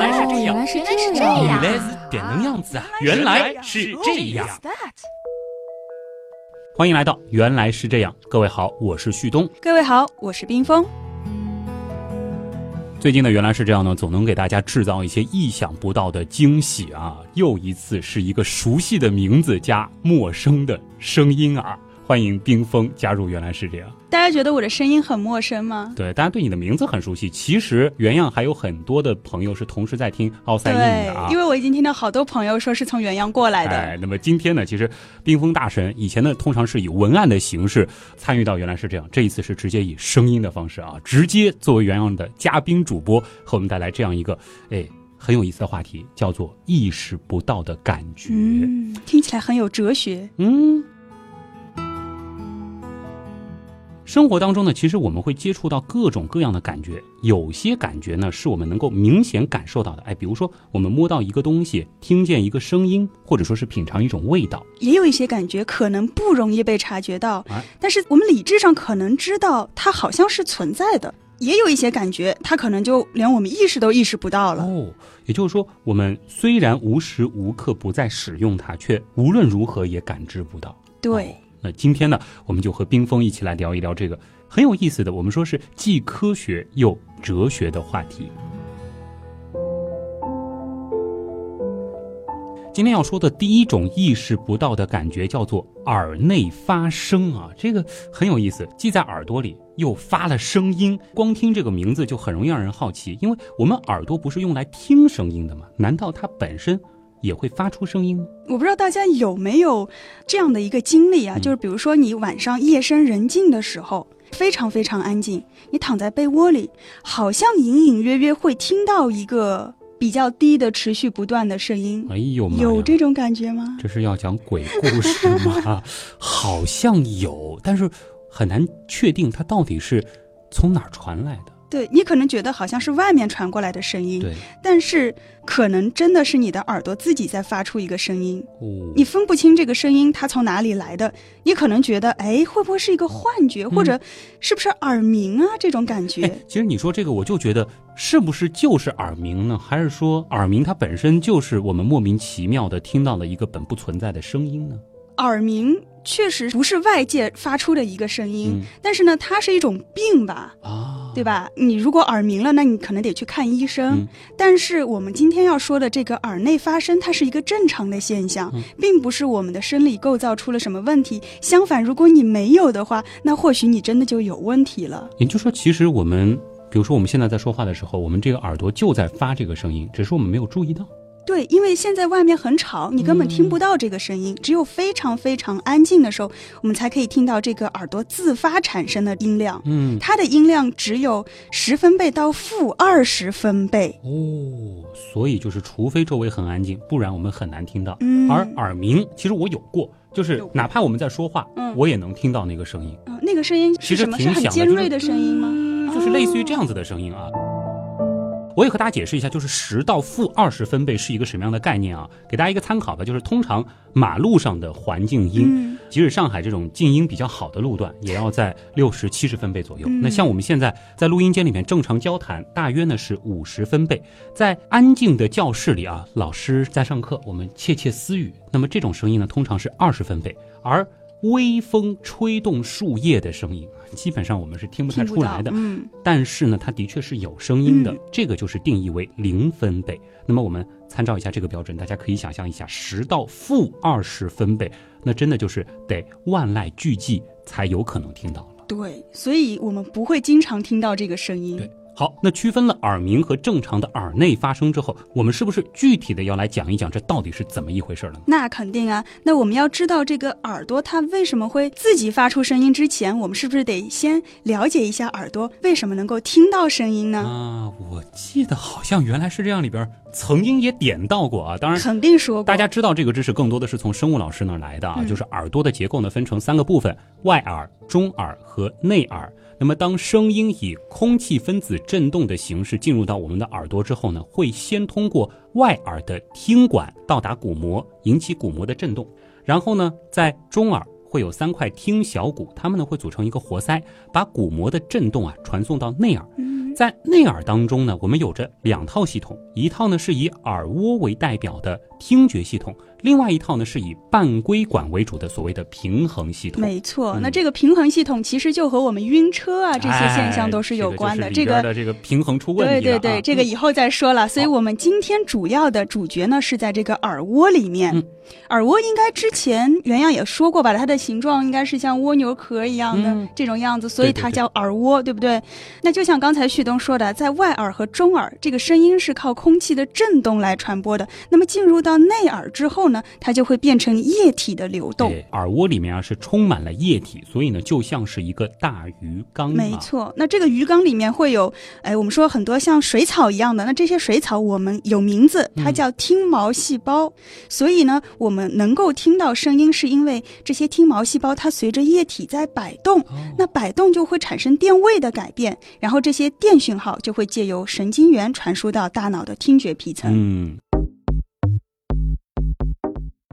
来是这样，原来是这样原样，来是这能样子啊！原来是这样。欢迎来到《原来是这样》，各位好，我是旭东。各位好，我是冰峰。最近的《原来是这样》呢，总能给大家制造一些意想不到的惊喜啊！又一次是一个熟悉的名字加陌生的声音啊！欢迎冰封加入《原来是这样》。大家觉得我的声音很陌生吗？对，大家对你的名字很熟悉。其实原样还有很多的朋友是同时在听奥赛印的啊，因为我已经听到好多朋友说是从原样过来的。哎，那么今天呢，其实冰封大神以前呢，通常是以文案的形式参与到，原来是这样，这一次是直接以声音的方式啊，直接作为原样的嘉宾主播，和我们带来这样一个哎很有意思的话题，叫做意识不到的感觉。嗯，听起来很有哲学。嗯。生活当中呢，其实我们会接触到各种各样的感觉，有些感觉呢是我们能够明显感受到的，哎，比如说我们摸到一个东西，听见一个声音，或者说是品尝一种味道。也有一些感觉可能不容易被察觉到，但是我们理智上可能知道它好像是存在的。也有一些感觉，它可能就连我们意识都意识不到了。哦，也就是说，我们虽然无时无刻不在使用它，却无论如何也感知不到。对。那今天呢，我们就和冰峰一起来聊一聊这个很有意思的，我们说是既科学又哲学的话题。今天要说的第一种意识不到的感觉叫做耳内发声啊，这个很有意思，既在耳朵里又发了声音。光听这个名字就很容易让人好奇，因为我们耳朵不是用来听声音的吗？难道它本身？也会发出声音吗？我不知道大家有没有这样的一个经历啊，就是比如说你晚上夜深人静的时候，非常非常安静，你躺在被窝里，好像隐隐约约会听到一个比较低的、持续不断的声音。哎呦，有这种感觉吗？这是要讲鬼故事吗？好像有，但是很难确定它到底是从哪儿传来的。对你可能觉得好像是外面传过来的声音，对，但是可能真的是你的耳朵自己在发出一个声音，哦，你分不清这个声音它从哪里来的，你可能觉得，哎，会不会是一个幻觉，或者是不是耳鸣啊这种感觉？其实你说这个，我就觉得是不是就是耳鸣呢？还是说耳鸣它本身就是我们莫名其妙的听到了一个本不存在的声音呢？耳鸣确实不是外界发出的一个声音，但是呢，它是一种病吧？啊，对吧？你如果耳鸣了，那你可能得去看医生。但是我们今天要说的这个耳内发声，它是一个正常的现象，并不是我们的生理构造出了什么问题。相反，如果你没有的话，那或许你真的就有问题了。也就是说，其实我们，比如说我们现在在说话的时候，我们这个耳朵就在发这个声音，只是我们没有注意到。对，因为现在外面很吵，你根本听不到这个声音。只有非常非常安静的时候，我们才可以听到这个耳朵自发产生的音量。嗯，它的音量只有十分贝到负二十分贝。哦，所以就是除非周围很安静，不然我们很难听到。嗯，而耳鸣，其实我有过，就是哪怕我们在说话，嗯，我也能听到那个声音。啊，那个声音其实挺很尖锐的声音吗？就是类似于这样子的声音啊。我也和大家解释一下，就是十到负二十分贝是一个什么样的概念啊？给大家一个参考吧，就是通常马路上的环境音，即使上海这种静音比较好的路段，也要在六十七十分贝左右。那像我们现在在录音间里面正常交谈，大约呢是五十分贝。在安静的教室里啊，老师在上课，我们窃窃私语，那么这种声音呢，通常是二十分贝，而。微风吹动树叶的声音，基本上我们是听不太出来的。嗯，但是呢，它的确是有声音的。这个就是定义为零分贝。那么我们参照一下这个标准，大家可以想象一下，十到负二十分贝，那真的就是得万籁俱寂才有可能听到了。对，所以我们不会经常听到这个声音。对。好，那区分了耳鸣和正常的耳内发声之后，我们是不是具体的要来讲一讲这到底是怎么一回事了呢？那肯定啊。那我们要知道这个耳朵它为什么会自己发出声音之前，我们是不是得先了解一下耳朵为什么能够听到声音呢？啊，我记得好像原来是这样，里边曾经也点到过啊。当然，肯定说过。大家知道这个知识更多的是从生物老师那儿来的啊，就是耳朵的结构呢分成三个部分：外耳、中耳和内耳。那么，当声音以空气分子振动的形式进入到我们的耳朵之后呢，会先通过外耳的听管到达鼓膜，引起鼓膜的振动。然后呢，在中耳会有三块听小骨，它们呢会组成一个活塞，把鼓膜的振动啊传送到内耳。在内耳当中呢，我们有着两套系统，一套呢是以耳蜗为代表的听觉系统。另外一套呢，是以半规管为主的所谓的平衡系统。没错，那这个平衡系统其实就和我们晕车啊这些现象都是有关的。这个的这个平衡出问题了。对对对，这个以后再说了。所以我们今天主要的主角呢是在这个耳蜗里面。耳蜗应该之前原样也说过吧，它的形状应该是像蜗牛壳一样的这种样子，所以它叫耳蜗，对不对？那就像刚才旭东说的，在外耳和中耳，这个声音是靠空气的震动来传播的。那么进入到内耳之后。呢，它就会变成液体的流动。耳蜗里面啊是充满了液体，所以呢就像是一个大鱼缸。没错，那这个鱼缸里面会有，哎，我们说很多像水草一样的，那这些水草我们有名字，它叫听毛细胞。所以呢，我们能够听到声音，是因为这些听毛细胞它随着液体在摆动，那摆动就会产生电位的改变，然后这些电电讯号就会借由神经元传输到大脑的听觉皮层。嗯。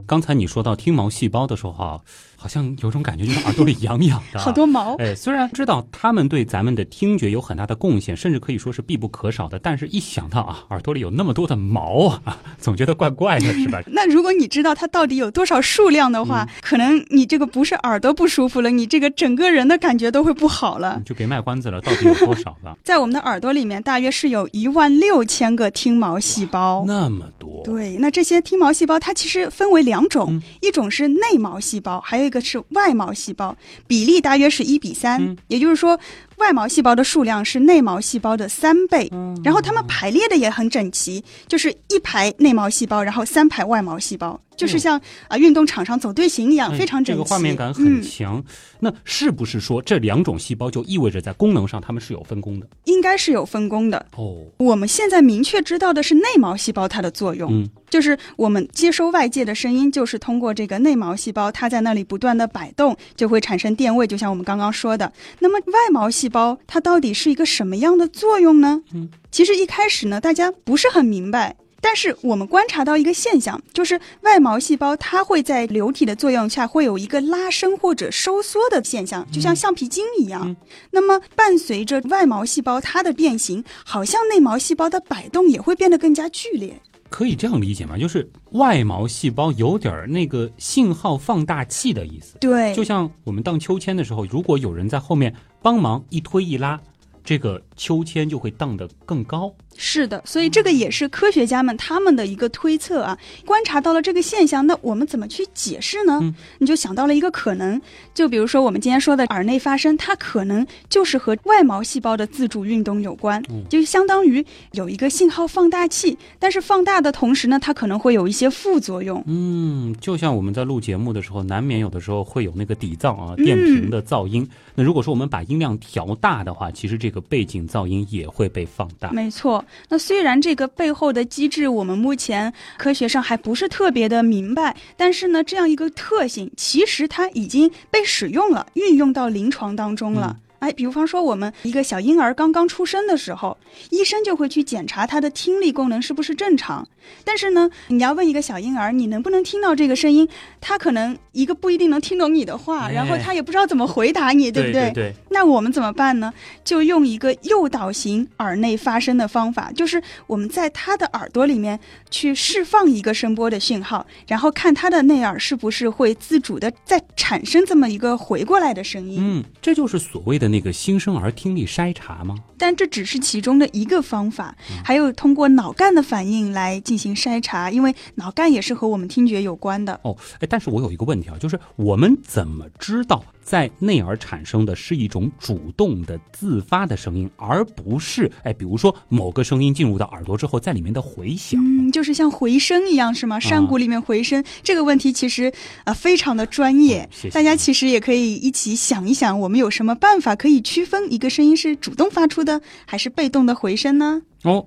刚才你说到听毛细胞的时候啊。好像有种感觉，就是耳朵里痒痒的，好多毛。哎，虽然知道他们对咱们的听觉有很大的贡献，甚至可以说是必不可少的，但是一想到啊，耳朵里有那么多的毛啊，总觉得怪怪的，是吧？那如果你知道它到底有多少数量的话，可能你这个不是耳朵不舒服了，你这个整个人的感觉都会不好了。就别卖关子了，到底有多少了？在我们的耳朵里面，大约是有一万六千个听毛细胞，那么多。对，那这些听毛细胞它其实分为两种，一种是内毛细胞，还有一个是外毛。细胞比例大约是一比三，也就是说。外毛细胞的数量是内毛细胞的三倍，然后它们排列的也很整齐，就是一排内毛细胞，然后三排外毛细胞，就是像啊运动场上走队形一样，非常整齐。这个画面感很强。那是不是说这两种细胞就意味着在功能上它们是有分工的？应该是有分工的哦。我们现在明确知道的是内毛细胞它的作用，就是我们接收外界的声音，就是通过这个内毛细胞，它在那里不断的摆动，就会产生电位，就像我们刚刚说的。那么外毛细胞它到底是一个什么样的作用呢？嗯，其实一开始呢，大家不是很明白。但是我们观察到一个现象，就是外毛细胞它会在流体的作用下会有一个拉伸或者收缩的现象，就像橡皮筋一样。那么伴随着外毛细胞它的变形，好像内毛细胞的摆动也会变得更加剧烈。可以这样理解吗？就是外毛细胞有点那个信号放大器的意思。对，就像我们荡秋千的时候，如果有人在后面帮忙一推一拉，这个秋千就会荡得更高。是的，所以这个也是科学家们他们的一个推测啊。观察到了这个现象，那我们怎么去解释呢？你就想到了一个可能，就比如说我们今天说的耳内发声，它可能就是和外毛细胞的自主运动有关，就相当于有一个信号放大器。但是放大的同时呢，它可能会有一些副作用。嗯，就像我们在录节目的时候，难免有的时候会有那个底噪啊、电瓶的噪音。那如果说我们把音量调大的话，其实这个背景噪音也会被放大。没错。那虽然这个背后的机制我们目前科学上还不是特别的明白，但是呢，这样一个特性其实它已经被使用了，运用到临床当中了。哎，比方说我们一个小婴儿刚刚出生的时候，医生就会去检查他的听力功能是不是正常。但是呢，你要问一个小婴儿，你能不能听到这个声音？他可能一个不一定能听懂你的话，然后他也不知道怎么回答你，对不对？对。那我们怎么办呢？就用一个诱导型耳内发声的方法，就是我们在他的耳朵里面去释放一个声波的讯号，然后看他的内耳是不是会自主的再产生这么一个回过来的声音。嗯，这就是所谓的。那个新生儿听力筛查吗？但这只是其中的一个方法，还有通过脑干的反应来进行筛查，因为脑干也是和我们听觉有关的。哦，哎，但是我有一个问题啊，就是我们怎么知道？在内耳产生的是一种主动的自发的声音，而不是哎，比如说某个声音进入到耳朵之后，在里面的回响，嗯，就是像回声一样，是吗？山谷里面回声这个问题其实啊非常的专业，大家其实也可以一起想一想，我们有什么办法可以区分一个声音是主动发出的还是被动的回声呢？哦。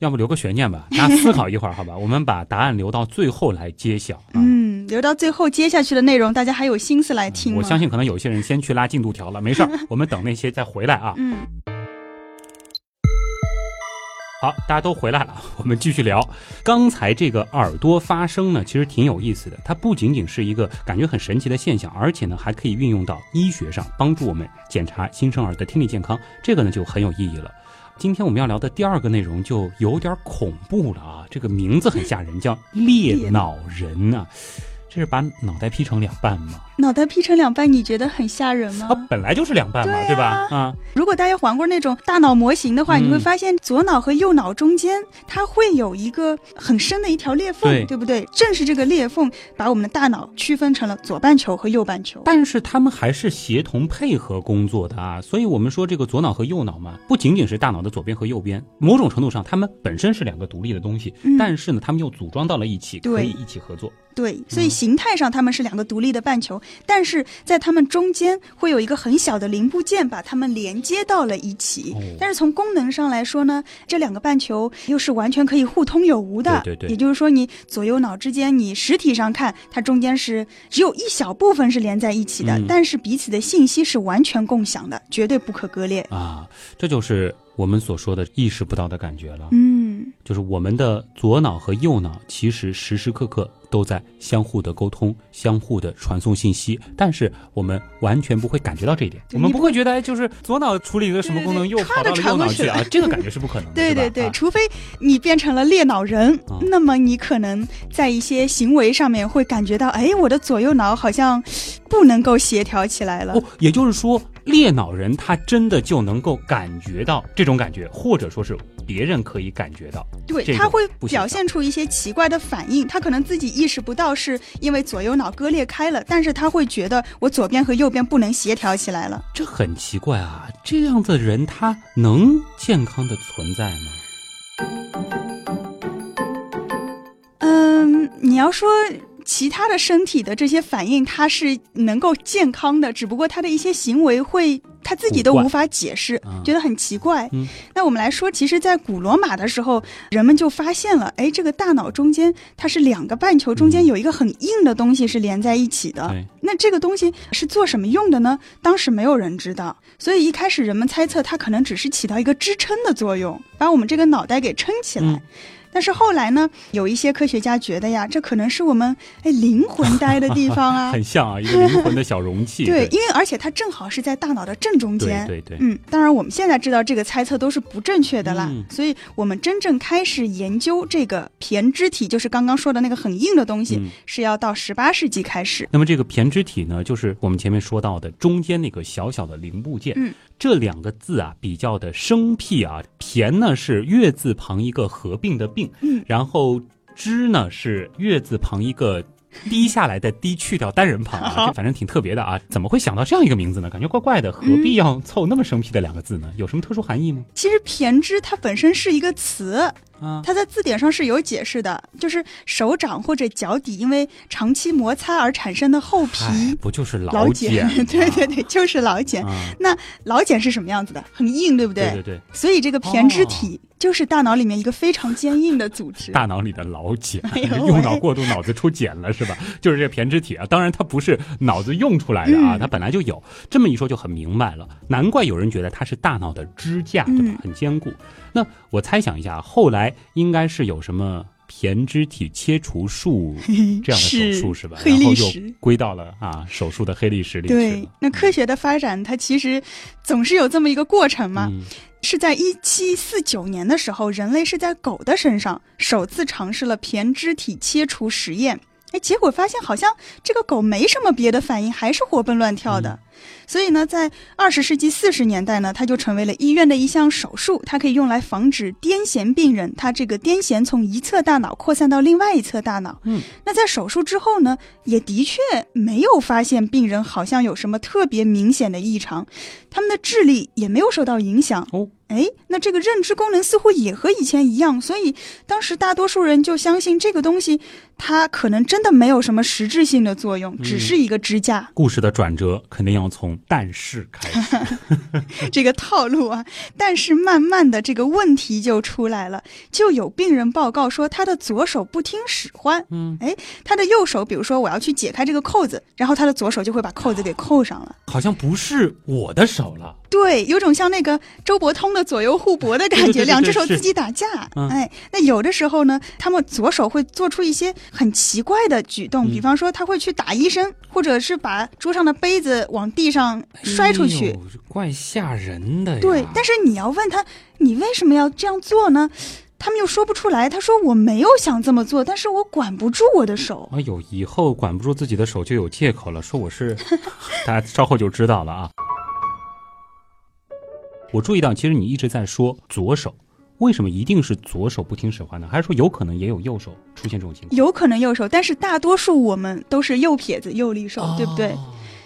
要不留个悬念吧，大家思考一会儿，好吧？我们把答案留到最后来揭晓。嗯，留到最后接下去的内容，大家还有心思来听吗？我相信可能有些人先去拉进度条了，没事儿，我们等那些再回来啊。嗯。好，大家都回来了，我们继续聊。刚才这个耳朵发声呢，其实挺有意思的。它不仅仅是一个感觉很神奇的现象，而且呢，还可以运用到医学上，帮助我们检查新生儿的听力健康。这个呢，就很有意义了。今天我们要聊的第二个内容就有点恐怖了啊！这个名字很吓人，叫 猎脑人啊。这是把脑袋劈成两半吗？脑袋劈成两半，你觉得很吓人吗？啊，本来就是两半嘛，对吧？啊，如果大家玩过那种大脑模型的话，你会发现左脑和右脑中间它会有一个很深的一条裂缝，对不对？正是这个裂缝把我们的大脑区分成了左半球和右半球。但是他们还是协同配合工作的啊，所以我们说这个左脑和右脑嘛，不仅仅是大脑的左边和右边，某种程度上他们本身是两个独立的东西，但是呢，他们又组装到了一起，可以一起合作。对，所以形态上它们是两个独立的半球，但是在它们中间会有一个很小的零部件把它们连接到了一起。但是从功能上来说呢，这两个半球又是完全可以互通有无的。对对。也就是说，你左右脑之间，你实体上看，它中间是只有一小部分是连在一起的，但是彼此的信息是完全共享的，绝对不可割裂。啊，这就是我们所说的意识不到的感觉了。嗯，就是我们的左脑和右脑其实时时刻刻。都在相互的沟通，相互的传送信息，但是我们完全不会感觉到这一点，我们不会觉得，哎，就是左脑处理一个什么功能，又跑到了右脑去啊，这个感觉是不可能的。对对对，除非你变成了裂脑人，那么你可能在一些行为上面会感觉到，哎，我的左右脑好像不能够协调起来了。哦，也就是说。裂脑人他真的就能够感觉到这种感觉，或者说是别人可以感觉到，对他会表现出一些奇怪的反应，他可能自己意识不到是因为左右脑割裂开了，但是他会觉得我左边和右边不能协调起来了，这很奇怪啊！这样的人他能健康的存在吗？嗯，你要说。其他的身体的这些反应，它是能够健康的，只不过他的一些行为会他自己都无法解释，觉得很奇怪。那我们来说，其实，在古罗马的时候，人们就发现了，哎，这个大脑中间它是两个半球，中间有一个很硬的东西是连在一起的。那这个东西是做什么用的呢？当时没有人知道，所以一开始人们猜测它可能只是起到一个支撑的作用，把我们这个脑袋给撑起来。但是后来呢，有一些科学家觉得呀，这可能是我们哎灵魂待的地方啊，很像啊，一个灵魂的小容器。对，因为而且它正好是在大脑的正中间。对对。嗯，当然我们现在知道这个猜测都是不正确的啦，所以我们真正开始研究这个胼胝体，就是刚刚说的那个很硬的东西，是要到十八世纪开始。那么这个胼胝体呢，就是我们前面说到的中间那个小小的零部件。嗯。这两个字啊，比较的生僻啊。胼呢是月字旁一个合并的并，嗯，然后之呢是月字旁一个低下来的低去掉单人旁啊，这反正挺特别的啊。怎么会想到这样一个名字呢？感觉怪怪的，何必要凑那么生僻的两个字呢？有什么特殊含义吗？其实骈之它本身是一个词。它在字典上是有解释的，就是手掌或者脚底因为长期摩擦而产生的厚皮，不就是老茧？对对对，就是老茧。那老茧是什么样子的？很硬，对不对？对对对。所以这个胼胝体就是大脑里面一个非常坚硬的组织。大脑里的老茧，用脑过度，脑子出茧了是吧？就是这个胼胝体啊，当然它不是脑子用出来的啊，它本来就有。这么一说就很明白了，难怪有人觉得它是大脑的支架，对吧？很坚固。那我猜想一下，后来应该是有什么胼胝体切除术这样的手术是吧？然后又归到了啊手术的黑历史里。对，那科学的发展它其实总是有这么一个过程嘛。是在一七四九年的时候，人类是在狗的身上首次尝试了胼胝体切除实验。哎，结果发现好像这个狗没什么别的反应，还是活蹦乱跳的。所以呢，在二十世纪四十年代呢，它就成为了医院的一项手术。它可以用来防止癫痫病人，他这个癫痫从一侧大脑扩散到另外一侧大脑。嗯，那在手术之后呢，也的确没有发现病人好像有什么特别明显的异常，他们的智力也没有受到影响。哦。哎，那这个认知功能似乎也和以前一样，所以当时大多数人就相信这个东西，它可能真的没有什么实质性的作用，只是一个支架。故事的转折肯定要从但是开始，这个套路啊。但是慢慢的这个问题就出来了，就有病人报告说他的左手不听使唤，嗯，哎，他的右手，比如说我要去解开这个扣子，然后他的左手就会把扣子给扣上了，好像不是我的手了。对，有种像那个周伯通的左右互搏的感觉，两只手自己打架。哎，那有的时候呢，他们左手会做出一些很奇怪的举动，比方说他会去打医生，或者是把桌上的杯子往地上摔出去，怪吓人的。对，但是你要问他，你为什么要这样做呢？他们又说不出来。他说：“我没有想这么做，但是我管不住我的手。”哎呦，以后管不住自己的手就有借口了，说我是，大家稍后就知道了啊。我注意到，其实你一直在说左手，为什么一定是左手不听使唤呢？还是说有可能也有右手出现这种情况？有可能右手，但是大多数我们都是右撇子、右利手，对不对？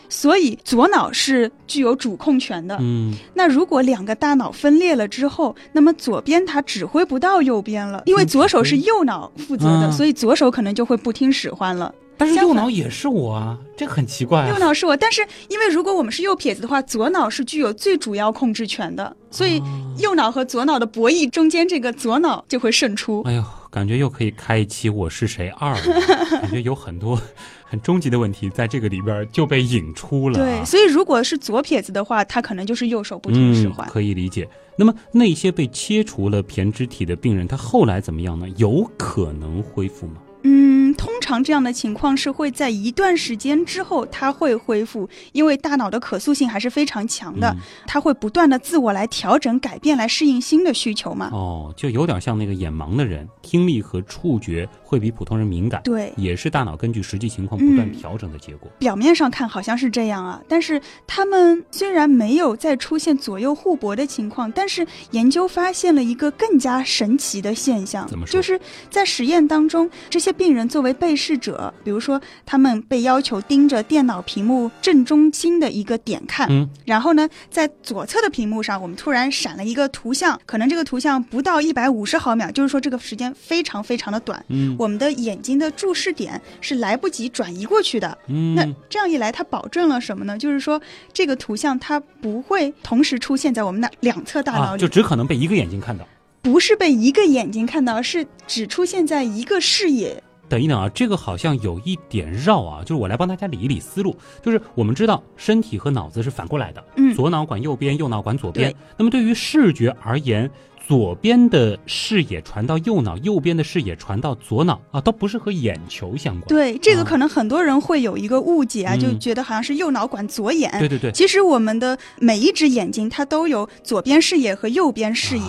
所以左脑是具有主控权的。嗯，那如果两个大脑分裂了之后，那么左边它指挥不到右边了，因为左手是右脑负责的，所以左手可能就会不听使唤了。但是右脑也是我啊，这很奇怪。右脑是我，但是因为如果我们是右撇子的话，左脑是具有最主要控制权的，所以右脑和左脑的博弈中间，这个左脑就会胜出。哎呦，感觉又可以开一期《我是谁二》了，感觉有很多 很终极的问题在这个里边就被引出了。对，所以如果是左撇子的话，他可能就是右手不听使唤。可以理解。那么那些被切除了胼胝体的病人，他后来怎么样呢？有可能恢复吗？嗯，通常这样的情况是会在一段时间之后，它会恢复，因为大脑的可塑性还是非常强的，它会不断的自我来调整、改变，来适应新的需求嘛。哦，就有点像那个眼盲的人，听力和触觉会比普通人敏感，对，也是大脑根据实际情况不断调整的结果。表面上看好像是这样啊，但是他们虽然没有再出现左右互搏的情况，但是研究发现了一个更加神奇的现象，怎么说？就是在实验当中这些。病人作为被试者，比如说他们被要求盯着电脑屏幕正中心的一个点看，嗯，然后呢，在左侧的屏幕上，我们突然闪了一个图像，可能这个图像不到一百五十毫秒，就是说这个时间非常非常的短，嗯，我们的眼睛的注视点是来不及转移过去的，嗯，那这样一来，它保证了什么呢？就是说这个图像它不会同时出现在我们的两侧大脑里，就只可能被一个眼睛看到。不是被一个眼睛看到，是只出现在一个视野。等一等啊，这个好像有一点绕啊，就是我来帮大家理一理思路。就是我们知道身体和脑子是反过来的，嗯，左脑管右边，右脑管左边。那么对于视觉而言，左边的视野传到右脑，右边的视野传到左脑啊，都不是和眼球相关。对，这个可能很多人会有一个误解啊，就觉得好像是右脑管左眼。对对对，其实我们的每一只眼睛它都有左边视野和右边视野。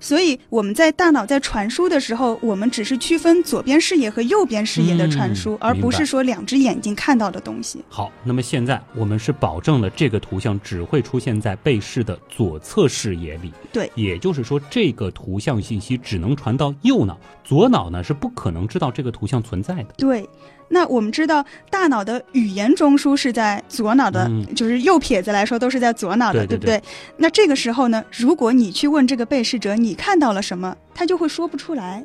所以我们在大脑在传输的时候，我们只是区分左边视野和右边视野的传输，而不是说两只眼睛看到的东西。好，那么现在我们是保证了这个图像只会出现在被试的左侧视野里。对，也就是说这个图像信息只能传到右脑，左脑呢是不可能知道这个图像存在的。对。那我们知道，大脑的语言中枢是在左脑的，就是右撇子来说都是在左脑的，对不对？那这个时候呢，如果你去问这个被试者，你看到了什么，他就会说不出来。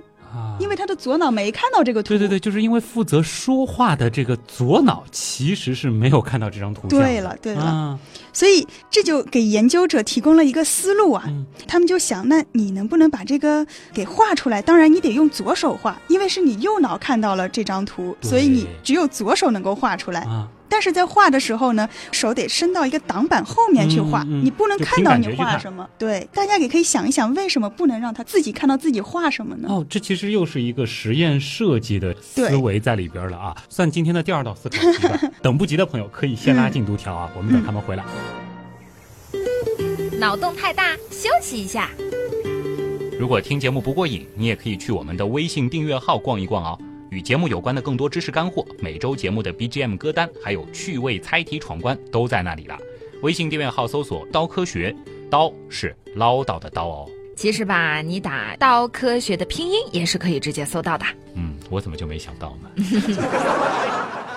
因为他的左脑没看到这个图。对对对，就是因为负责说话的这个左脑其实是没有看到这张图像。对了对了，所以这就给研究者提供了一个思路啊。他们就想，那你能不能把这个给画出来？当然你得用左手画，因为是你右脑看到了这张图，所以你只有左手能够画出来。但是在画的时候呢，手得伸到一个挡板后面去画，你不能看到你画什么。对，大家也可以想一想，为什么不能让他自己看到自己画什么呢？哦，这其实又是一个实验设计的思维在里边了啊！算今天的第二道思考题吧。等不及的朋友可以先拉进度条啊，我们等他们回来。脑洞太大，休息一下。如果听节目不过瘾，你也可以去我们的微信订阅号逛一逛哦。与节目有关的更多知识干货，每周节目的 BGM 歌单，还有趣味猜题闯关，都在那里了。微信订阅号搜索“刀科学”，刀是唠叨的刀哦。其实吧，你打“刀科学”的拼音也是可以直接搜到的。嗯，我怎么就没想到呢？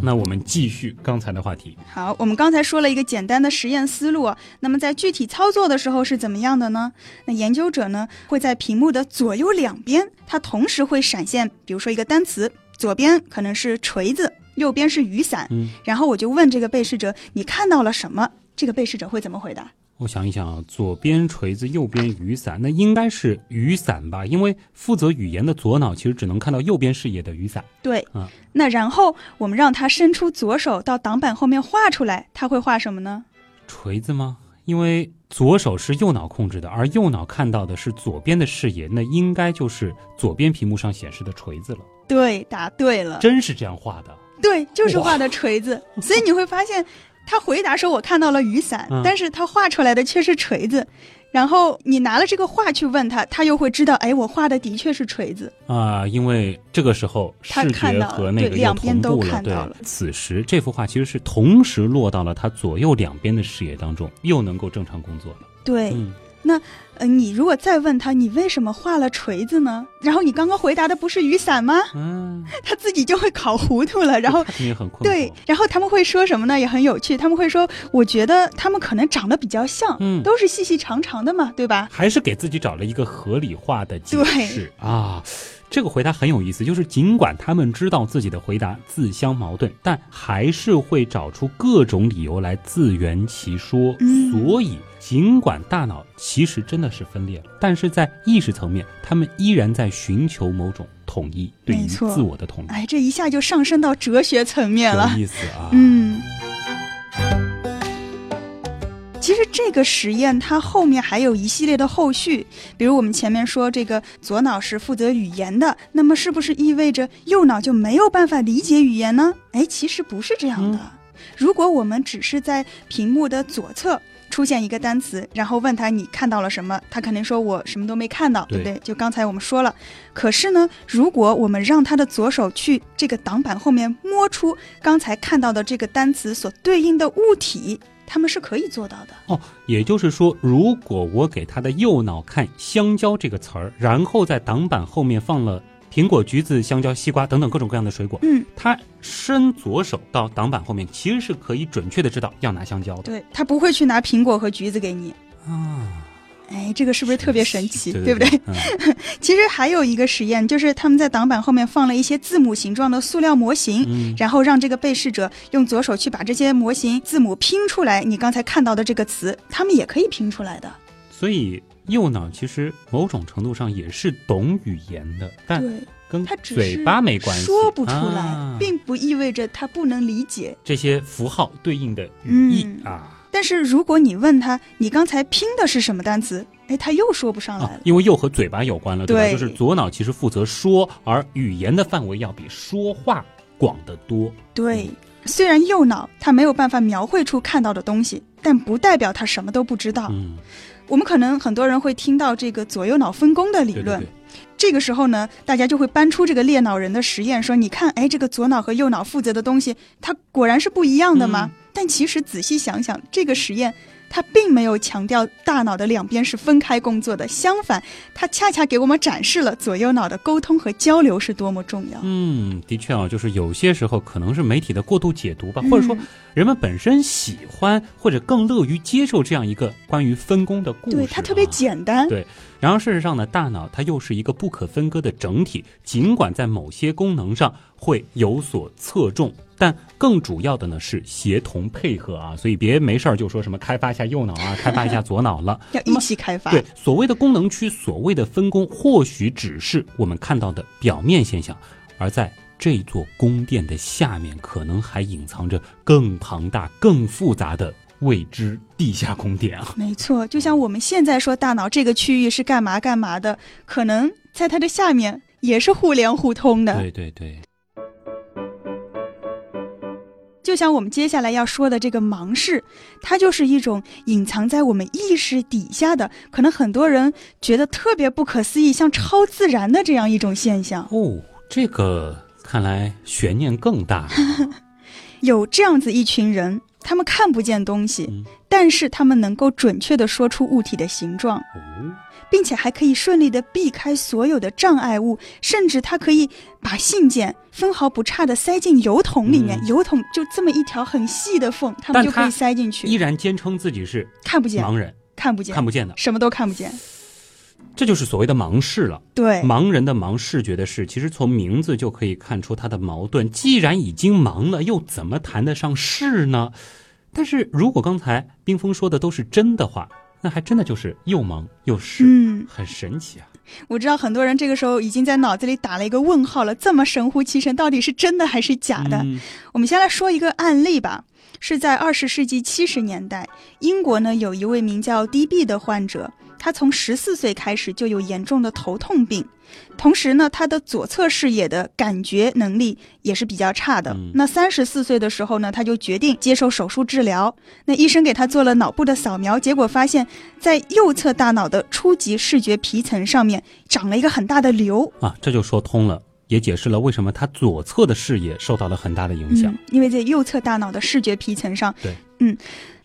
那我们继续刚才的话题。好，我们刚才说了一个简单的实验思路，那么在具体操作的时候是怎么样的呢？那研究者呢会在屏幕的左右两边，它同时会闪现，比如说一个单词，左边可能是锤子，右边是雨伞。嗯，然后我就问这个被试者，你看到了什么？这个被试者会怎么回答？我想一想啊，左边锤子，右边雨伞，那应该是雨伞吧？因为负责语言的左脑其实只能看到右边视野的雨伞。对，嗯，那然后我们让他伸出左手到挡板后面画出来，他会画什么呢？锤子吗？因为左手是右脑控制的，而右脑看到的是左边的视野，那应该就是左边屏幕上显示的锤子了。对，答对了，真是这样画的。对，就是画的锤子，所以你会发现。他回答说：“我看到了雨伞，但是他画出来的却是锤子。然后你拿了这个画去问他，他又会知道，哎，我画的的确是锤子啊。因为这个时候视觉和那个两边都看到了。此时这幅画其实是同时落到了他左右两边的视野当中，又能够正常工作了。对。”那，呃，你如果再问他，你为什么画了锤子呢？然后你刚刚回答的不是雨伞吗？嗯，他自己就会考糊涂了。然后对，然后他们会说什么呢？也很有趣。他们会说，我觉得他们可能长得比较像，嗯，都是细细长长的嘛，对吧？还是给自己找了一个合理化的解释啊。这个回答很有意思，就是尽管他们知道自己的回答自相矛盾，但还是会找出各种理由来自圆其说。所以，尽管大脑其实真的是分裂了，但是在意识层面，他们依然在寻求某种统一，对于自我的统一。哎，这一下就上升到哲学层面了，有意思啊。嗯。实这个实验它后面还有一系列的后续，比如我们前面说这个左脑是负责语言的，那么是不是意味着右脑就没有办法理解语言呢？哎，其实不是这样的。如果我们只是在屏幕的左侧出现一个单词，然后问他你看到了什么，他肯定说我什么都没看到，对不对？就刚才我们说了。可是呢，如果我们让他的左手去这个挡板后面摸出刚才看到的这个单词所对应的物体。他们是可以做到的哦，也就是说，如果我给他的右脑看“香蕉”这个词儿，然后在挡板后面放了苹果、橘子、香蕉、西瓜等等各种各样的水果，嗯，他伸左手到挡板后面，其实是可以准确的知道要拿香蕉的。对他不会去拿苹果和橘子给你啊。哎，这个是不是特别神奇，对不对？其实还有一个实验，就是他们在挡板后面放了一些字母形状的塑料模型，然后让这个被试者用左手去把这些模型字母拼出来。你刚才看到的这个词，他们也可以拼出来的。所以右脑其实某种程度上也是懂语言的，但跟他嘴巴没关系，说不出来，并不意味着他不能理解这些符号对应的语义啊。但是如果你问他，你刚才拼的是什么单词？哎，他又说不上来了，因为又和嘴巴有关了，对吧？就是左脑其实负责说，而语言的范围要比说话广得多。对，虽然右脑他没有办法描绘出看到的东西，但不代表他什么都不知道。嗯，我们可能很多人会听到这个左右脑分工的理论，这个时候呢，大家就会搬出这个猎脑人的实验，说你看，哎，这个左脑和右脑负责的东西，它果然是不一样的吗？但其实仔细想想，这个实验它并没有强调大脑的两边是分开工作的，相反，它恰恰给我们展示了左右脑的沟通和交流是多么重要。嗯，的确啊，就是有些时候可能是媒体的过度解读吧，或者说人们本身喜欢或者更乐于接受这样一个关于分工的故事，对它特别简单。对，然而事实上呢，大脑它又是一个不可分割的整体，尽管在某些功能上会有所侧重。但更主要的呢是协同配合啊，所以别没事儿就说什么开发一下右脑啊，开发一下左脑了，要一起开发。对，所谓的功能区，所谓的分工，或许只是我们看到的表面现象，而在这座宫殿的下面，可能还隐藏着更庞大、更复杂的未知地下宫殿啊。没错，就像我们现在说大脑这个区域是干嘛干嘛的，可能在它的下面也是互联互通的。对对对。就像我们接下来要说的这个盲视，它就是一种隐藏在我们意识底下的，可能很多人觉得特别不可思议，像超自然的这样一种现象。哦，这个看来悬念更大。有这样子一群人，他们看不见东西，但是他们能够准确的说出物体的形状。哦。并且还可以顺利的避开所有的障碍物，甚至他可以把信件分毫不差的塞进油桶里面，油桶就这么一条很细的缝，他们就可以塞进去。依然坚称自己是看不见盲人，看不见看不见的，什么都看不见。这就是所谓的盲视了。对，盲人的盲视觉的视，其实从名字就可以看出他的矛盾。既然已经盲了，又怎么谈得上视呢？但是如果刚才冰峰说的都是真的话，那还真的就是又盲又视，嗯，很神奇啊。我知道很多人这个时候已经在脑子里打了一个问号了，这么神乎其神，到底是真的还是假的？我们先来说一个案例吧。是在二十世纪七十年代，英国呢有一位名叫 D.B 的患者，他从十四岁开始就有严重的头痛病，同时呢他的左侧视野的感觉能力也是比较差的。那三十四岁的时候呢，他就决定接受手术治疗。那医生给他做了脑部的扫描，结果发现，在右侧大脑的初级视觉皮层上面长了一个很大的瘤啊，这就说通了。也解释了为什么他左侧的视野受到了很大的影响，因为在右侧大脑的视觉皮层上。对，嗯，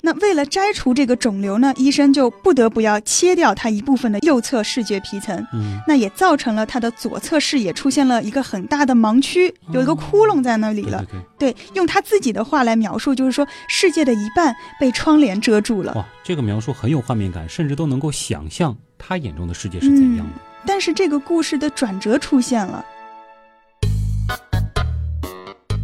那为了摘除这个肿瘤呢，医生就不得不要切掉他一部分的右侧视觉皮层。嗯，那也造成了他的左侧视野出现了一个很大的盲区，有一个窟窿在那里了。对，用他自己的话来描述，就是说世界的一半被窗帘遮住了。哇，这个描述很有画面感，甚至都能够想象他眼中的世界是怎样的。但是这个故事的转折出现了。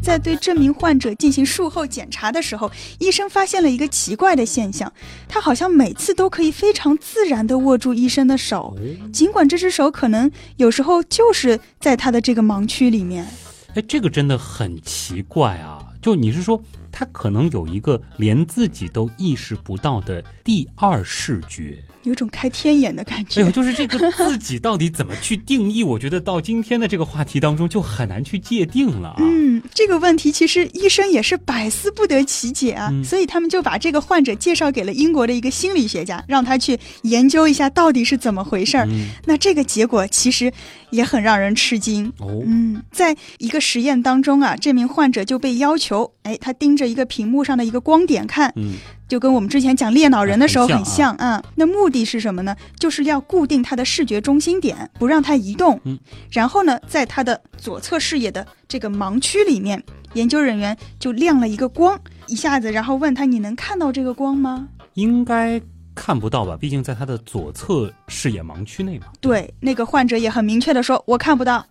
在对这名患者进行术后检查的时候，医生发现了一个奇怪的现象，他好像每次都可以非常自然地握住医生的手，尽管这只手可能有时候就是在他的这个盲区里面。哎，这个真的很奇怪啊！就你是说？他可能有一个连自己都意识不到的第二视觉，有种开天眼的感觉。哎呦，就是这个 自己到底怎么去定义？我觉得到今天的这个话题当中就很难去界定了啊。嗯，这个问题其实医生也是百思不得其解啊，所以他们就把这个患者介绍给了英国的一个心理学家，让他去研究一下到底是怎么回事儿。那这个结果其实也很让人吃惊。哦，嗯，在一个实验当中啊，这名患者就被要求，哎，他盯。着一个屏幕上的一个光点看，嗯，就跟我们之前讲猎脑人的时候很像啊。那目的是什么呢？就是要固定他的视觉中心点，不让它移动。嗯，然后呢，在他的左侧视野的这个盲区里面，研究人员就亮了一个光，一下子，然后问他：“你能看到这个光吗？”应该。看不到吧？毕竟在他的左侧视野盲区内嘛。对，那个患者也很明确的说：“我看不到。”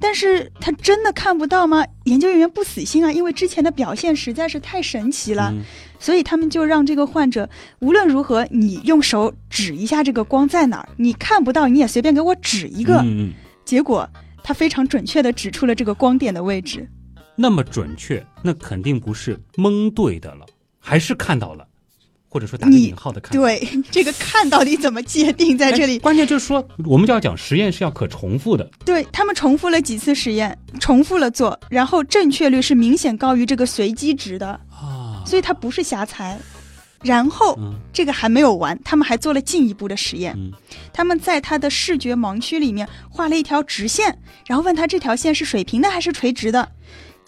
但是他真的看不到吗？研究人员不死心啊，因为之前的表现实在是太神奇了，所以他们就让这个患者无论如何，你用手指一下这个光在哪儿，你看不到你也随便给我指一个。嗯嗯。结果他非常准确的指出了这个光点的位置。那么准确，那肯定不是蒙对的了，还是看到了。或者说打个引号的看，对 这个看到底怎么界定在这里？关键就是说，我们就要讲实验是要可重复的。对他们重复了几次实验，重复了做，然后正确率是明显高于这个随机值的啊，所以它不是瞎猜。然后这个还没有完，他们还做了进一步的实验，他们在他的视觉盲区里面画了一条直线，然后问他这条线是水平的还是垂直的。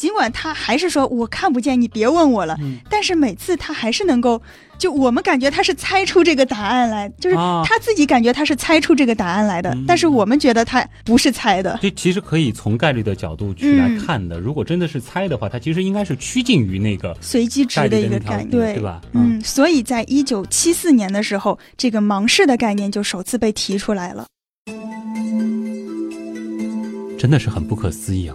尽管他还是说我看不见，你别问我了。但是每次他还是能够，就我们感觉他是猜出这个答案来，就是他自己感觉他是猜出这个答案来的。但是我们觉得他不是猜的。这其实可以从概率的角度去来看的。如果真的是猜的话，他其实应该是趋近于那个随机值的一个概念，对吧？嗯，所以在一九七四年的时候，这个盲视的概念就首次被提出来了。真的是很不可思议啊！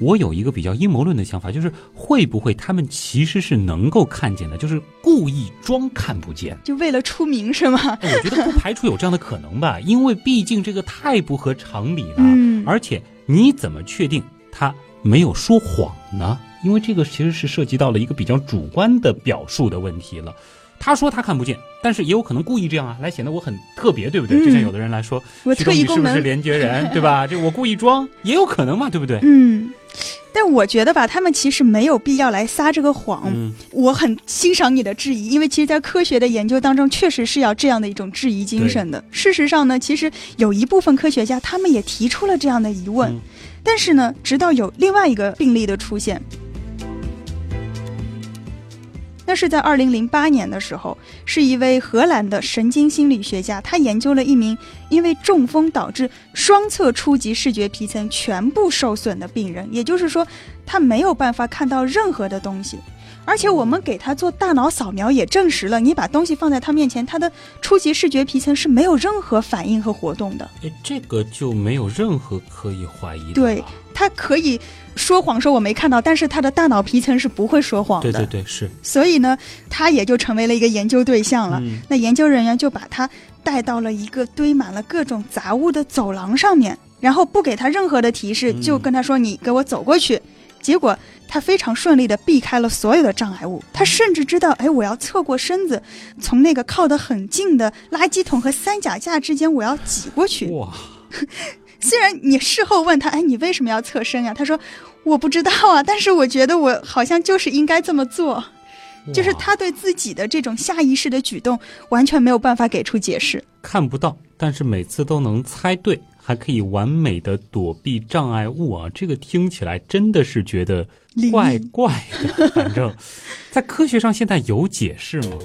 我有一个比较阴谋论的想法，就是会不会他们其实是能够看见的，就是故意装看不见，就为了出名是吗？我觉得不排除有这样的可能吧，因为毕竟这个太不合常理了。嗯，而且你怎么确定他没有说谎呢？因为这个其实是涉及到了一个比较主观的表述的问题了。他说他看不见，但是也有可能故意这样啊，来显得我很特别，对不对？就像有的人来说，我特异功能是连接人，对吧？这我故意装也有可能嘛，对不对？嗯，但我觉得吧，他们其实没有必要来撒这个谎。嗯，我很欣赏你的质疑，因为其实，在科学的研究当中，确实是要这样的一种质疑精神的。事实上呢，其实有一部分科学家他们也提出了这样的疑问，但是呢，直到有另外一个病例的出现。那是在二零零八年的时候，是一位荷兰的神经心理学家，他研究了一名因为中风导致双侧初级视觉皮层全部受损的病人，也就是说，他没有办法看到任何的东西。而且我们给他做大脑扫描也证实了，你把东西放在他面前，他的初级视觉皮层是没有任何反应和活动的。哎，这个就没有任何可以怀疑的。对。他可以说谎说我没看到，但是他的大脑皮层是不会说谎的。对对对，是。所以呢，他也就成为了一个研究对象了。那研究人员就把他带到了一个堆满了各种杂物的走廊上面，然后不给他任何的提示，就跟他说：“你给我走过去。”结果他非常顺利地避开了所有的障碍物，他甚至知道，哎，我要侧过身子，从那个靠得很近的垃圾桶和三脚架之间，我要挤过去。哇！虽然你事后问他，哎，你为什么要侧身呀？他说，我不知道啊，但是我觉得我好像就是应该这么做。就是他对自己的这种下意识的举动，完全没有办法给出解释。看不到，但是每次都能猜对。还可以完美的躲避障碍物啊！这个听起来真的是觉得怪怪的。反正，在科学上现在有解释吗？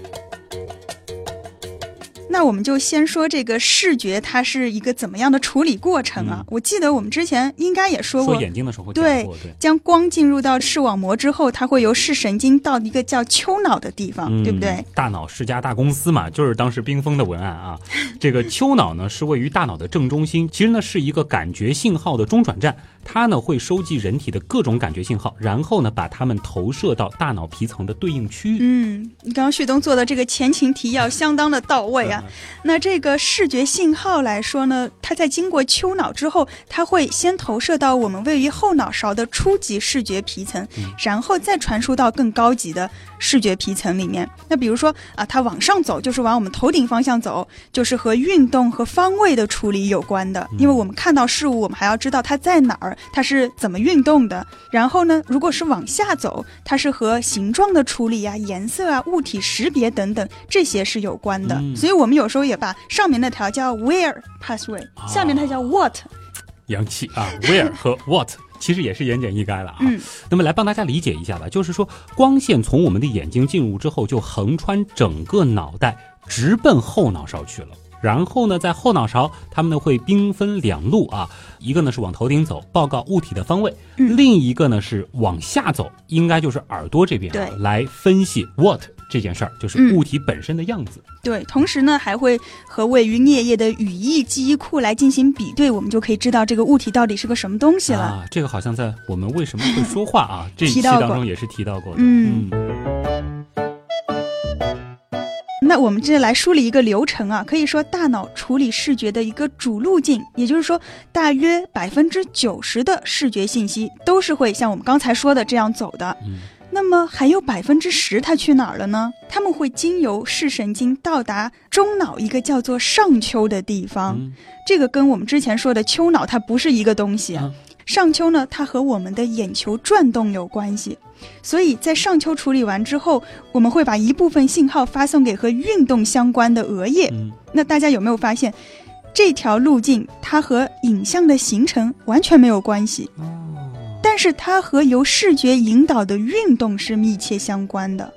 那我们就先说这个视觉，它是一个怎么样的处理过程啊？我记得我们之前应该也说过，眼睛的时候对，将光进入到视网膜之后，它会由视神经到一个叫丘脑的地方，对不对？大脑是家大公司嘛，就是当时冰封的文案啊。这个丘脑呢是位于大脑的正中心，其实呢是一个感觉信号的中转站。它呢会收集人体的各种感觉信号，然后呢把它们投射到大脑皮层的对应区域。嗯，你刚刚旭东做的这个前情提要相当的到位啊。那这个视觉信号来说呢，它在经过丘脑之后，它会先投射到我们位于后脑勺的初级视觉皮层，然后再传输到更高级的视觉皮层里面。那比如说啊，它往上走就是往我们头顶方向走，就是和运动和方位的处理有关的，因为我们看到事物，我们还要知道它在哪儿。它是怎么运动的？然后呢？如果是往下走，它是和形状的处理呀、颜色啊、物体识别等等这些是有关的。所以我们有时候也把上面那条叫 where pathway，下面它叫 what。洋气啊，where 和 what 其实也是言简意赅了啊。嗯。那么来帮大家理解一下吧，就是说光线从我们的眼睛进入之后，就横穿整个脑袋，直奔后脑勺去了。然后呢，在后脑勺，它们呢会兵分两路啊，一个呢是往头顶走，报告物体的方位；另一个呢是往下走，应该就是耳朵这边，对，来分析 what 这件事儿，就是物体本身的样子。对，同时呢还会和位于颞叶的语义记忆库来进行比对，我们就可以知道这个物体到底是个什么东西了。啊，这个好像在我们为什么会说话啊这一期当中也是提到过的。嗯。那我们接着来梳理一个流程啊，可以说大脑处理视觉的一个主路径，也就是说，大约百分之九十的视觉信息都是会像我们刚才说的这样走的。嗯，那么还有百分之十它去哪儿了呢？他们会经由视神经到达中脑一个叫做上丘的地方，这个跟我们之前说的丘脑它不是一个东西。上丘呢，它和我们的眼球转动有关系。所以在上丘处理完之后，我们会把一部分信号发送给和运动相关的额叶。那大家有没有发现，这条路径它和影像的形成完全没有关系？但是它和由视觉引导的运动是密切相关的。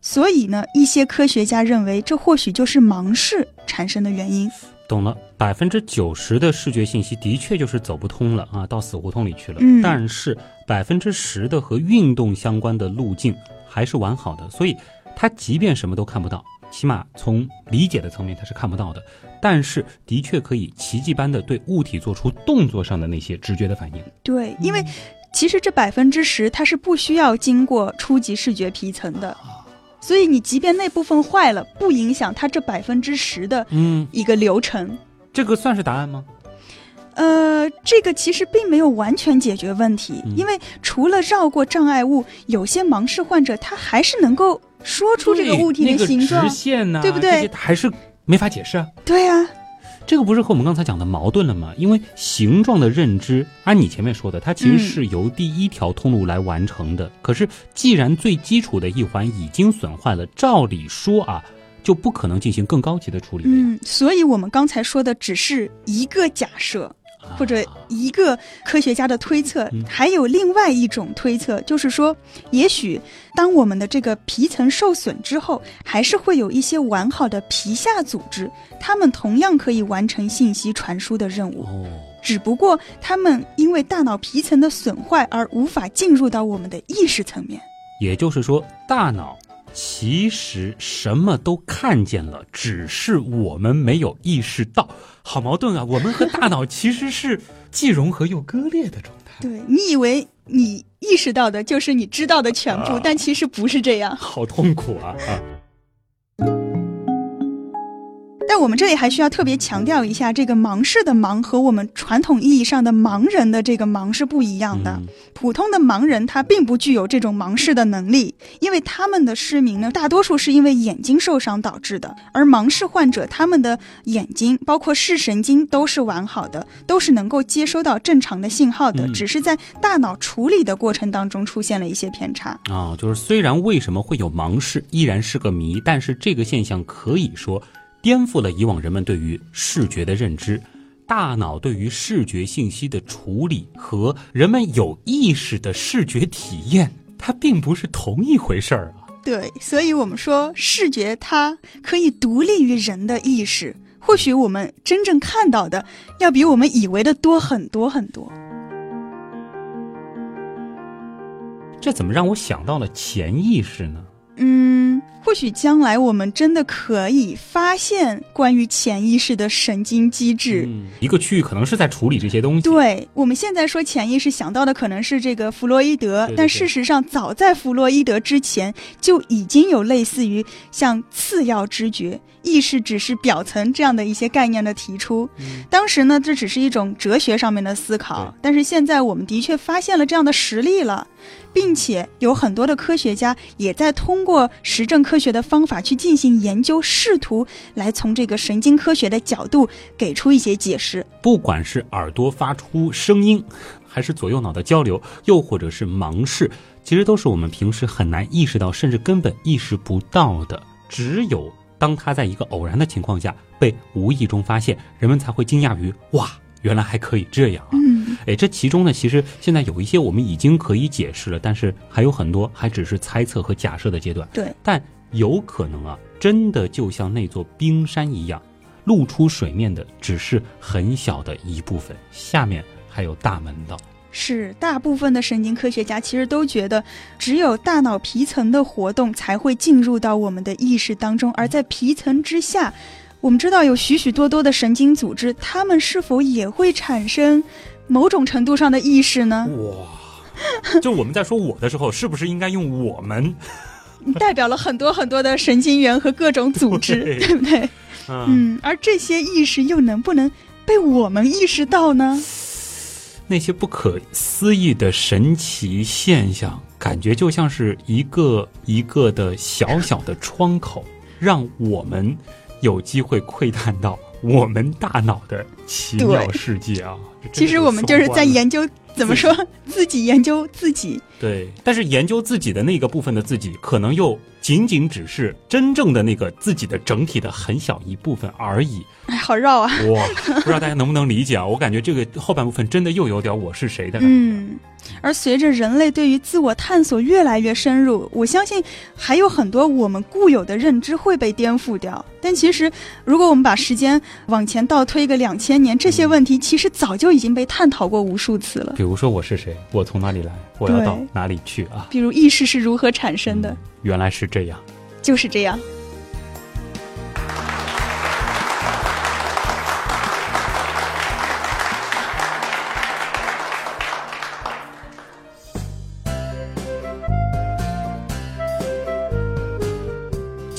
所以呢，一些科学家认为，这或许就是盲视产生的原因。懂了，百分之九十的视觉信息的确就是走不通了啊，到死胡同里去了。嗯，但是百分之十的和运动相关的路径还是完好的，所以他即便什么都看不到，起码从理解的层面他是看不到的，但是的确可以奇迹般的对物体做出动作上的那些直觉的反应。对，因为其实这百分之十它是不需要经过初级视觉皮层的。所以你即便那部分坏了，不影响它这百分之十的嗯一个流程。这个算是答案吗？呃，这个其实并没有完全解决问题，因为除了绕过障碍物，有些盲视患者他还是能够说出这个物体的形状，直线呢，对不对？还是没法解释啊。对啊。这个不是和我们刚才讲的矛盾了吗？因为形状的认知，按你前面说的，它其实是由第一条通路来完成的。可是，既然最基础的一环已经损坏了，照理说啊，就不可能进行更高级的处理。嗯，所以我们刚才说的只是一个假设。或者一个科学家的推测，还有另外一种推测，就是说，也许当我们的这个皮层受损之后，还是会有一些完好的皮下组织，它们同样可以完成信息传输的任务。哦，只不过它们因为大脑皮层的损坏而无法进入到我们的意识层面。也就是说，大脑其实什么都看见了，只是我们没有意识到。好矛盾啊！我们和大脑其实是既融合又割裂的状态。对你以为你意识到的就是你知道的全部，但其实不是这样。好痛苦啊！啊。但我们这里还需要特别强调一下，这个盲视的盲和我们传统意义上的盲人的这个盲是不一样的。普通的盲人他并不具有这种盲视的能力，因为他们的失明呢，大多数是因为眼睛受伤导致的。而盲视患者他们的眼睛包括视神经都是完好的，都是能够接收到正常的信号的，只是在大脑处理的过程当中出现了一些偏差。啊，就是虽然为什么会有盲视依然是个谜，但是这个现象可以说。颠覆了以往人们对于视觉的认知，大脑对于视觉信息的处理和人们有意识的视觉体验，它并不是同一回事儿啊。对，所以我们说视觉它可以独立于人的意识，或许我们真正看到的要比我们以为的多很多很多。这怎么让我想到了潜意识呢？嗯。或许将来我们真的可以发现关于潜意识的神经机制，一个区域可能是在处理这些东西。对，我们现在说潜意识想到的可能是这个弗洛伊德，但事实上早在弗洛伊德之前就已经有类似于像次要知觉、意识只是表层这样的一些概念的提出。当时呢，这只是一种哲学上面的思考，但是现在我们的确发现了这样的实例了。并且有很多的科学家也在通过实证科学的方法去进行研究，试图来从这个神经科学的角度给出一些解释。不管是耳朵发出声音，还是左右脑的交流，又或者是盲视，其实都是我们平时很难意识到，甚至根本意识不到的。只有当他在一个偶然的情况下被无意中发现，人们才会惊讶于哇。原来还可以这样啊！嗯，哎，这其中呢，其实现在有一些我们已经可以解释了，但是还有很多还只是猜测和假设的阶段。对，但有可能啊，真的就像那座冰山一样，露出水面的只是很小的一部分，下面还有大门道。是，大部分的神经科学家其实都觉得，只有大脑皮层的活动才会进入到我们的意识当中，而在皮层之下。我们知道有许许多多的神经组织，它们是否也会产生某种程度上的意识呢？哇！就我们在说我的时候，是不是应该用我们？代表了很多很多的神经元和各种组织，对不对？嗯。而这些意识又能不能被我们意识到呢？那些不可思议的神奇现象，感觉就像是一个一个的小小的窗口，让我们。有机会窥探到我们大脑的奇妙世界啊！其实我们就是在研究怎么说 自己研究自己。对，但是研究自己的那个部分的自己，可能又仅仅只是真正的那个自己的整体的很小一部分而已。哎，好绕啊！哇，不知道大家能不能理解啊？我感觉这个后半部分真的又有点我是谁的感觉。嗯。而随着人类对于自我探索越来越深入，我相信还有很多我们固有的认知会被颠覆掉。但其实，如果我们把时间往前倒推个两千年，这些问题其实早就已经被探讨过无数次了。比如说，我是谁？我从哪里来？我要到哪里去啊？比如意识是如何产生的？原来是这样，就是这样。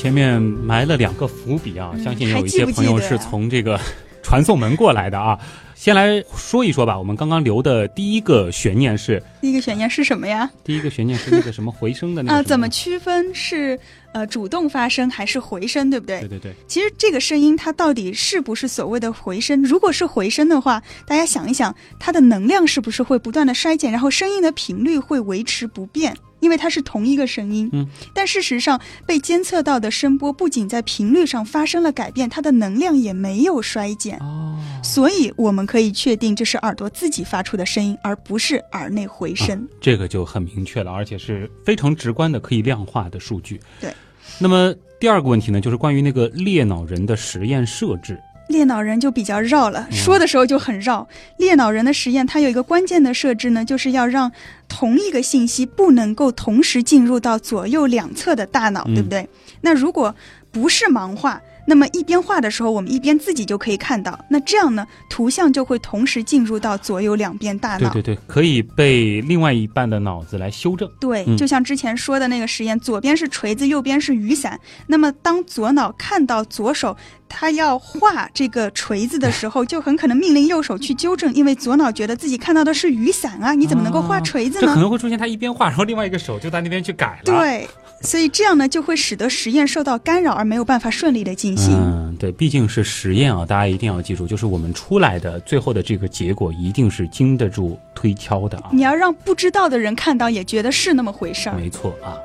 前面埋了两个伏笔啊，相信有一些朋友是从这个 传送门过来的啊。先来说一说吧，我们刚刚留的第一个悬念是第一个悬念是什么呀？第一个悬念是那个什么回声的那 啊？怎么区分是呃主动发声还是回声，对不对？对对对。其实这个声音它到底是不是所谓的回声？如果是回声的话，大家想一想，它的能量是不是会不断的衰减，然后声音的频率会维持不变？因为它是同一个声音，嗯，但事实上被监测到的声波不仅在频率上发生了改变，它的能量也没有衰减，哦，所以我们可以确定这是耳朵自己发出的声音，而不是耳内回声。这个就很明确了，而且是非常直观的可以量化的数据。对，那么第二个问题呢，就是关于那个裂脑人的实验设置。裂脑人就比较绕了，说的时候就很绕。裂脑人的实验，它有一个关键的设置呢，就是要让同一个信息不能够同时进入到左右两侧的大脑，对不对？那如果不是盲画。那么一边画的时候，我们一边自己就可以看到，那这样呢，图像就会同时进入到左右两边大脑。对对对，可以被另外一半的脑子来修正。对，就像之前说的那个实验，左边是锤子，右边是雨伞。那么当左脑看到左手他要画这个锤子的时候，就很可能命令右手去纠正，因为左脑觉得自己看到的是雨伞啊，你怎么能够画锤子呢？这可能会出现他一边画，然后另外一个手就在那边去改了。对。所以这样呢，就会使得实验受到干扰，而没有办法顺利的进行。嗯，对，毕竟是实验啊，大家一定要记住，就是我们出来的最后的这个结果，一定是经得住推敲的啊。你要让不知道的人看到，也觉得是那么回事儿。没错啊。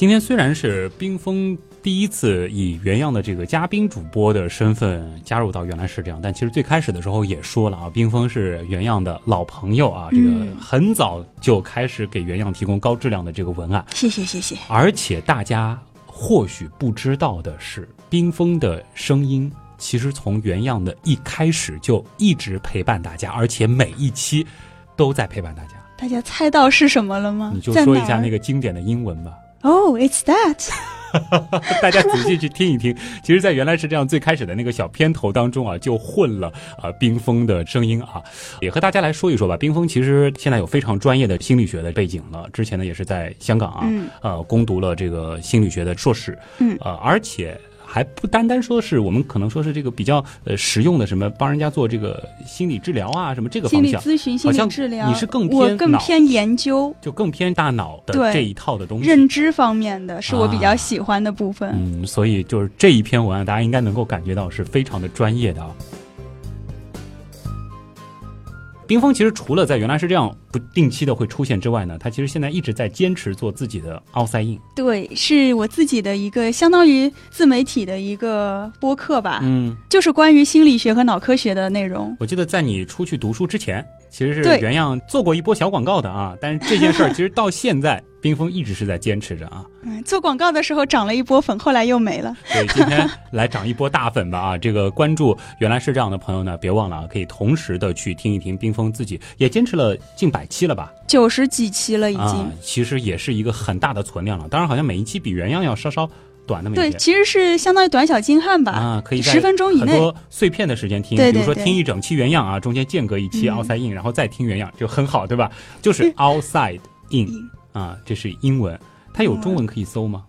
今天虽然是冰封。第一次以原样的这个嘉宾主播的身份加入到原来是这样，但其实最开始的时候也说了啊，冰峰是原样的老朋友啊，这个很早就开始给原样提供高质量的这个文案。谢谢谢谢。而且大家或许不知道的是，冰峰的声音其实从原样的一开始就一直陪伴大家，而且每一期都在陪伴大家。大家猜到是什么了吗？你就说一下那个经典的英文吧。Oh, it's that. 大家仔细去听一听，其实，在原来是这样最开始的那个小片头当中啊，就混了啊冰封的声音啊，也和大家来说一说吧。冰封其实现在有非常专业的心理学的背景了，之前呢也是在香港啊，呃，攻读了这个心理学的硕士，嗯，呃，而且。还不单单说是我们可能说是这个比较呃实用的什么帮人家做这个心理治疗啊什么这个方向，心理咨询、心理治疗，你是更偏更偏研究，就更偏大脑的这一套的东西，认知方面的是我比较喜欢的部分。嗯，所以就是这一篇文案，大家应该能够感觉到是非常的专业的啊。冰峰其实除了在原来是这样不定期的会出现之外呢，他其实现在一直在坚持做自己的奥赛印。对，是我自己的一个相当于自媒体的一个播客吧。嗯，就是关于心理学和脑科学的内容。我记得在你出去读书之前，其实是原样做过一波小广告的啊。但是这件事儿其实到现在。冰峰一直是在坚持着啊，嗯，做广告的时候涨了一波粉，后来又没了。对，今天来涨一波大粉吧啊！这个关注原来是这样的朋友呢，别忘了啊，可以同时的去听一听冰峰自己也坚持了近百期了吧？九十几期了已经，其实也是一个很大的存量了。当然，好像每一期比原样要稍稍短那么一点。对，其实是相当于短小精悍吧啊，可以十分钟以内，很多碎片的时间听，比如说听一整期原样啊，中间间隔一期 outside in，然后再听原样就很好，对吧？就是 outside in 啊，这是英文。它有中文可以搜吗？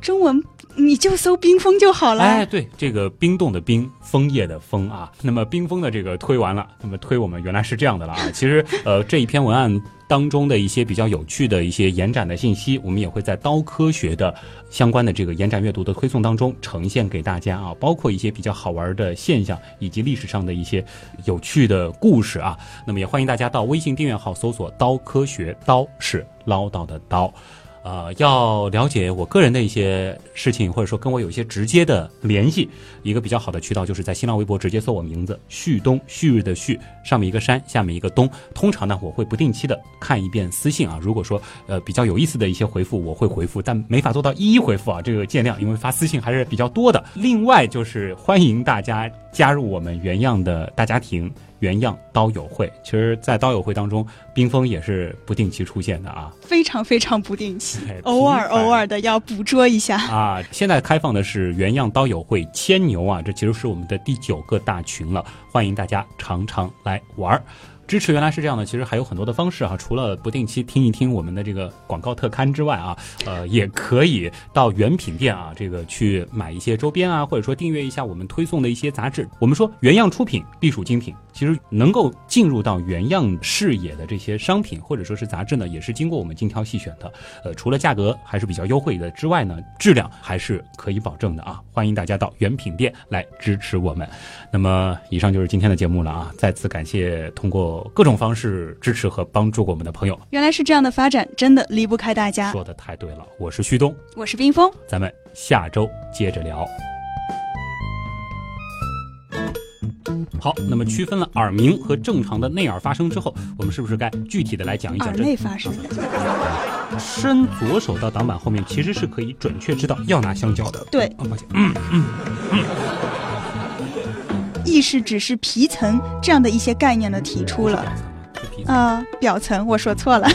中文你就搜冰封就好了。哎，对，这个冰冻的冰，枫叶的枫啊。那么冰封的这个推完了，那么推我们原来是这样的了啊。其实呃这一篇文案当中的一些比较有趣的一些延展的信息，我们也会在刀科学的相关的这个延展阅读的推送当中呈现给大家啊。包括一些比较好玩的现象，以及历史上的一些有趣的故事啊。那么也欢迎大家到微信订阅号搜索“刀科学”，刀是唠叨的刀。呃，要了解我个人的一些事情，或者说跟我有一些直接的联系，一个比较好的渠道就是在新浪微博直接搜我名字旭东，旭日的旭，上面一个山，下面一个东。通常呢，我会不定期的看一遍私信啊。如果说呃比较有意思的一些回复，我会回复，但没法做到一一回复啊，这个见谅，因为发私信还是比较多的。另外就是欢迎大家加入我们原样的大家庭。原样刀友会，其实，在刀友会当中，冰封也是不定期出现的啊，非常非常不定期，偶尔偶尔的要捕捉一下啊。现在开放的是原样刀友会牵牛啊，这其实是我们的第九个大群了，欢迎大家常常来玩儿。支持原来是这样的，其实还有很多的方式哈，除了不定期听一听我们的这个广告特刊之外啊，呃，也可以到原品店啊，这个去买一些周边啊，或者说订阅一下我们推送的一些杂志。我们说原样出品必属精品，其实能够进入到原样视野的这些商品或者说是杂志呢，也是经过我们精挑细选的。呃，除了价格还是比较优惠的之外呢，质量还是可以保证的啊。欢迎大家到原品店来支持我们。那么，以上就是今天的节目了啊！再次感谢通过各种方式支持和帮助我们的朋友。原来是这样的发展，真的离不开大家。说的太对了，我是旭东，我是冰峰，咱们下周接着聊。好，那么区分了耳鸣和正常的内耳发声之后，我们是不是该具体的来讲一讲？耳内发声。伸左手到挡板后面，其实是可以准确知道要拿香蕉的。对，啊，抱歉，嗯嗯嗯。意识只是皮层这样的一些概念的提出了。啊，表层，我说错了。